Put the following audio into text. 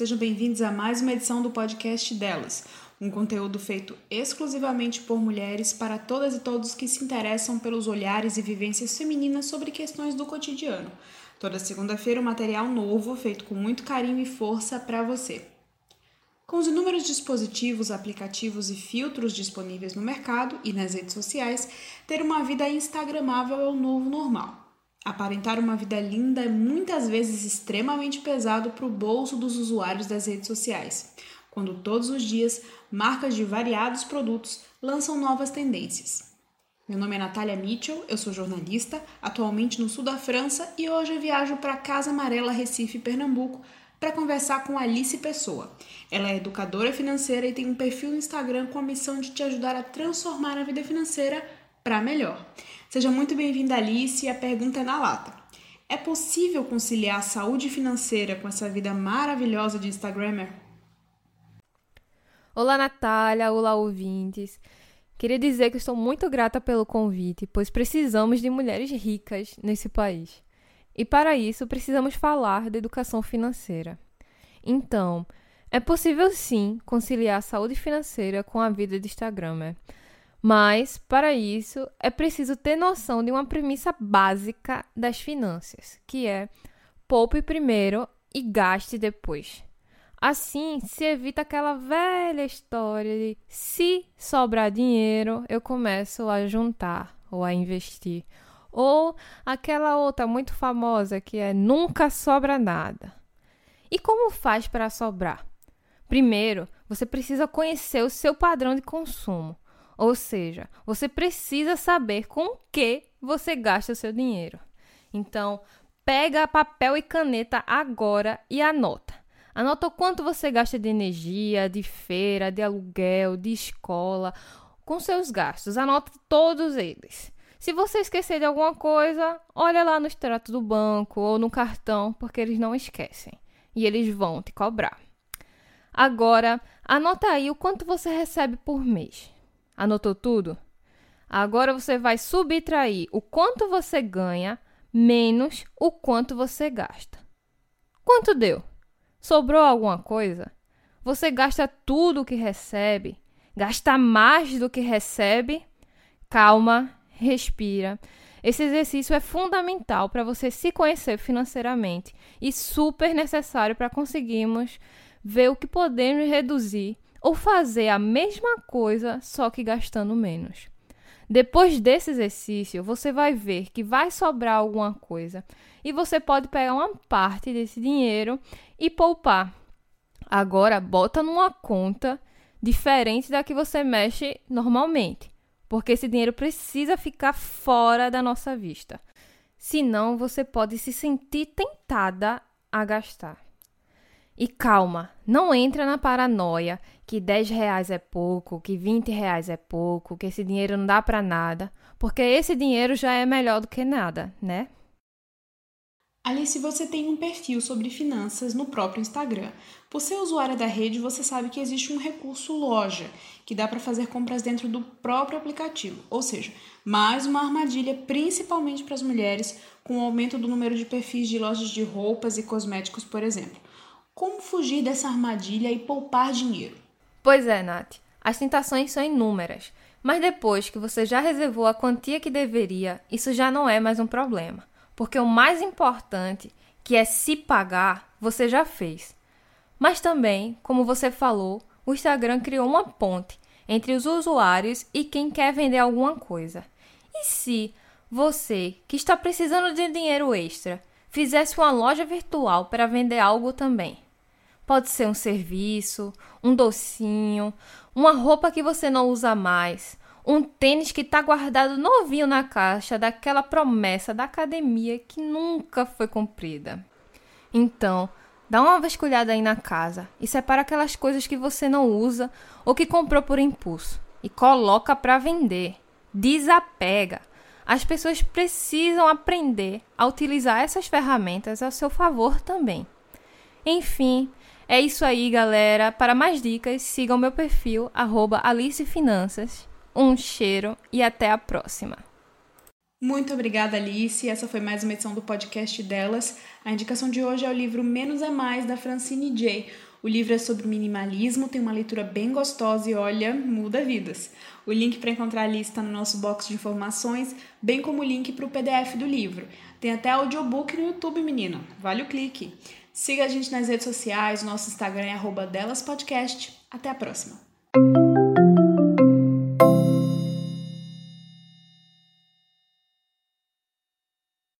sejam bem-vindos a mais uma edição do podcast delas, um conteúdo feito exclusivamente por mulheres para todas e todos que se interessam pelos olhares e vivências femininas sobre questões do cotidiano. Toda segunda-feira, um material novo feito com muito carinho e força para você. Com os inúmeros dispositivos, aplicativos e filtros disponíveis no mercado e nas redes sociais, ter uma vida instagramável é o novo normal. Aparentar uma vida linda é muitas vezes extremamente pesado para o bolso dos usuários das redes sociais, quando todos os dias marcas de variados produtos lançam novas tendências. Meu nome é Natália Mitchell, eu sou jornalista, atualmente no sul da França e hoje eu viajo para Casa Amarela, Recife, Pernambuco, para conversar com Alice Pessoa. Ela é educadora financeira e tem um perfil no Instagram com a missão de te ajudar a transformar a vida financeira para melhor. Seja muito bem-vinda, Alice, e a pergunta é na lata. É possível conciliar a saúde financeira com essa vida maravilhosa de Instagrammer? Olá, Natália. Olá, ouvintes. Queria dizer que estou muito grata pelo convite, pois precisamos de mulheres ricas nesse país. E para isso precisamos falar de educação financeira. Então, é possível sim conciliar a saúde financeira com a vida de Instagramer. Mas, para isso, é preciso ter noção de uma premissa básica das finanças, que é poupe primeiro e gaste depois. Assim, se evita aquela velha história de se sobrar dinheiro, eu começo a juntar ou a investir. Ou aquela outra muito famosa que é nunca sobra nada. E como faz para sobrar? Primeiro, você precisa conhecer o seu padrão de consumo. Ou seja, você precisa saber com que você gasta o seu dinheiro. Então, pega papel e caneta agora e anota. Anota o quanto você gasta de energia, de feira, de aluguel, de escola, com seus gastos. Anota todos eles. Se você esquecer de alguma coisa, olha lá no extrato do banco ou no cartão, porque eles não esquecem e eles vão te cobrar. Agora, anota aí o quanto você recebe por mês. Anotou tudo? Agora você vai subtrair o quanto você ganha menos o quanto você gasta. Quanto deu? Sobrou alguma coisa? Você gasta tudo o que recebe? Gasta mais do que recebe? Calma, respira. Esse exercício é fundamental para você se conhecer financeiramente e super necessário para conseguirmos ver o que podemos reduzir ou fazer a mesma coisa, só que gastando menos. Depois desse exercício, você vai ver que vai sobrar alguma coisa e você pode pegar uma parte desse dinheiro e poupar. Agora, bota numa conta diferente da que você mexe normalmente, porque esse dinheiro precisa ficar fora da nossa vista. Senão, você pode se sentir tentada a gastar. E calma, não entra na paranoia que 10 reais é pouco, que 20 reais é pouco, que esse dinheiro não dá para nada, porque esse dinheiro já é melhor do que nada, né? Alice, você tem um perfil sobre finanças no próprio Instagram. Por ser usuária da rede, você sabe que existe um recurso loja, que dá para fazer compras dentro do próprio aplicativo. Ou seja, mais uma armadilha, principalmente para as mulheres, com o aumento do número de perfis de lojas de roupas e cosméticos, por exemplo. Como fugir dessa armadilha e poupar dinheiro? Pois é, Nath. As tentações são inúmeras. Mas depois que você já reservou a quantia que deveria, isso já não é mais um problema. Porque o mais importante, que é se pagar, você já fez. Mas também, como você falou, o Instagram criou uma ponte entre os usuários e quem quer vender alguma coisa. E se você, que está precisando de dinheiro extra, fizesse uma loja virtual para vender algo também? Pode ser um serviço, um docinho, uma roupa que você não usa mais, um tênis que está guardado novinho na caixa daquela promessa da academia que nunca foi cumprida. Então, dá uma vasculhada aí na casa e separa aquelas coisas que você não usa ou que comprou por impulso e coloca para vender. Desapega. As pessoas precisam aprender a utilizar essas ferramentas a seu favor também. Enfim, é isso aí, galera. Para mais dicas, sigam meu perfil, AliceFinanças. Um cheiro e até a próxima. Muito obrigada, Alice. Essa foi mais uma edição do podcast delas. A indicação de hoje é o livro Menos é Mais, da Francine Jay. O livro é sobre minimalismo, tem uma leitura bem gostosa e olha, muda vidas. O link para encontrar a lista está no nosso box de informações, bem como o link para o PDF do livro. Tem até audiobook no YouTube, menino. Vale o clique. Siga a gente nas redes sociais, nosso Instagram é delaspodcast. Até a próxima!